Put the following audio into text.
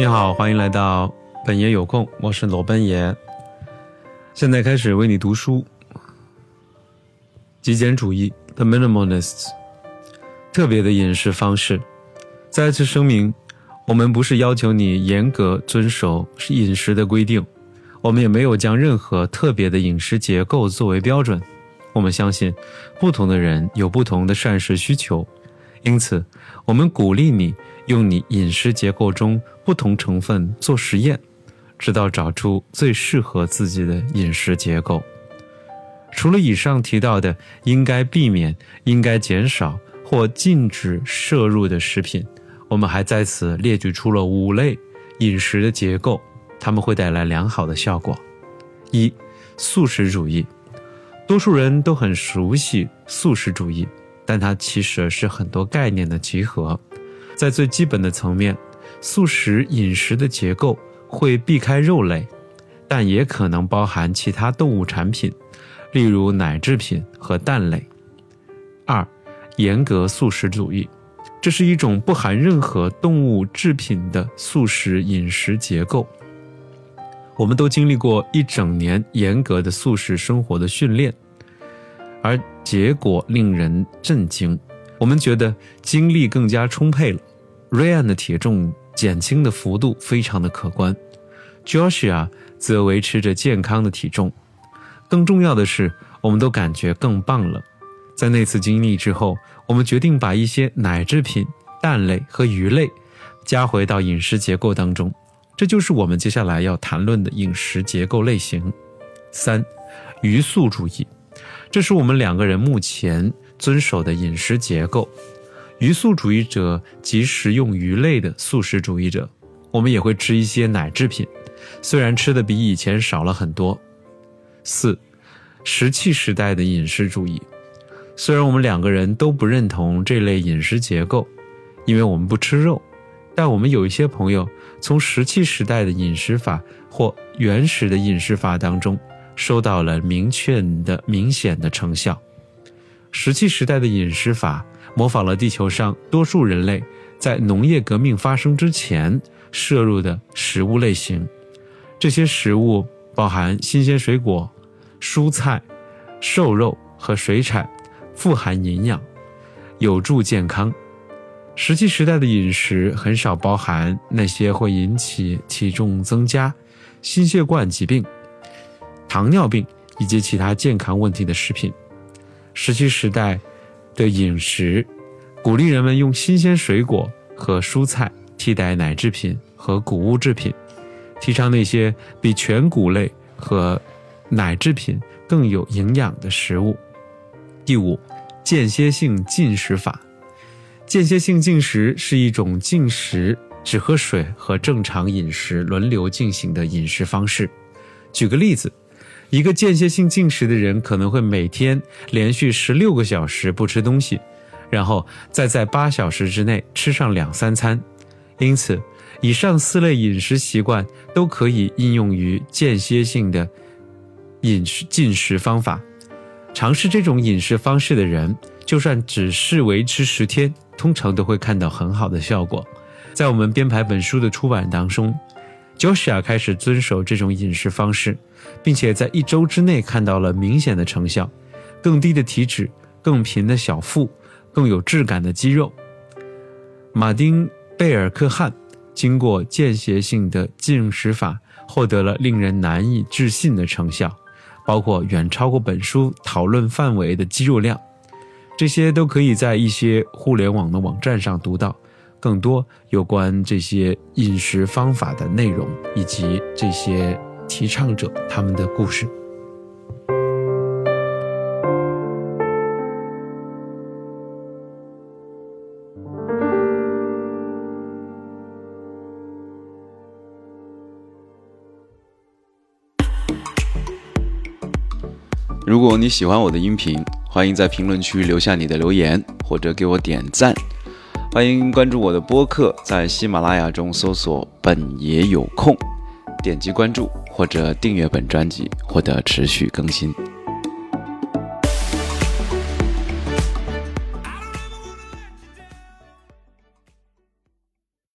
你好，欢迎来到本爷有空，我是罗奔爷。现在开始为你读书。极简主义 （The Minimalists） 特别的饮食方式。再次声明，我们不是要求你严格遵守饮食的规定，我们也没有将任何特别的饮食结构作为标准。我们相信，不同的人有不同的膳食需求，因此，我们鼓励你用你饮食结构中不同成分做实验，直到找出最适合自己的饮食结构。除了以上提到的应该避免、应该减少或禁止摄入的食品，我们还在此列举出了五类饮食的结构，它们会带来良好的效果。一、素食主义。多数人都很熟悉素食主义，但它其实是很多概念的集合。在最基本的层面，素食饮食的结构会避开肉类，但也可能包含其他动物产品，例如奶制品和蛋类。二、严格素食主义，这是一种不含任何动物制品的素食饮食结构。我们都经历过一整年严格的素食生活的训练，而结果令人震惊。我们觉得精力更加充沛了。Ryan 的体重减轻的幅度非常的可观，Joshua 则维持着健康的体重。更重要的是，我们都感觉更棒了。在那次经历之后，我们决定把一些奶制品、蛋类和鱼类加回到饮食结构当中。这就是我们接下来要谈论的饮食结构类型。三，鱼素主义，这是我们两个人目前遵守的饮食结构。鱼素主义者即食用鱼类的素食主义者。我们也会吃一些奶制品，虽然吃的比以前少了很多。四，石器时代的饮食主义，虽然我们两个人都不认同这类饮食结构，因为我们不吃肉。但我们有一些朋友从石器时代的饮食法或原始的饮食法当中收到了明确的、明显的成效。石器时代的饮食法模仿了地球上多数人类在农业革命发生之前摄入的食物类型。这些食物包含新鲜水果、蔬菜、瘦肉和水产，富含营养，有助健康。石器时代的饮食很少包含那些会引起体重增加、心血管疾病、糖尿病以及其他健康问题的食品。石器时代的饮食鼓励人们用新鲜水果和蔬菜替代奶制品和谷物制品，提倡那些比全谷类和奶制品更有营养的食物。第五，间歇性进食法。间歇性进食是一种进食、只喝水和正常饮食轮流进行的饮食方式。举个例子，一个间歇性进食的人可能会每天连续十六个小时不吃东西，然后再在八小时之内吃上两三餐。因此，以上四类饮食习惯都可以应用于间歇性的饮食进食方法。尝试这种饮食方式的人，就算只是维持十天。通常都会看到很好的效果。在我们编排本书的出版当中，Joshua 开始遵守这种饮食方式，并且在一周之内看到了明显的成效：更低的体脂、更平的小腹、更有质感的肌肉。马丁·贝尔克汉经过间歇性的进食法，获得了令人难以置信的成效，包括远超过本书讨论范围的肌肉量。这些都可以在一些互联网的网站上读到，更多有关这些饮食方法的内容以及这些提倡者他们的故事。如果你喜欢我的音频，欢迎在评论区留下你的留言，或者给我点赞。欢迎关注我的播客，在喜马拉雅中搜索“本爷有空”，点击关注或者订阅本专辑，获得持续更新。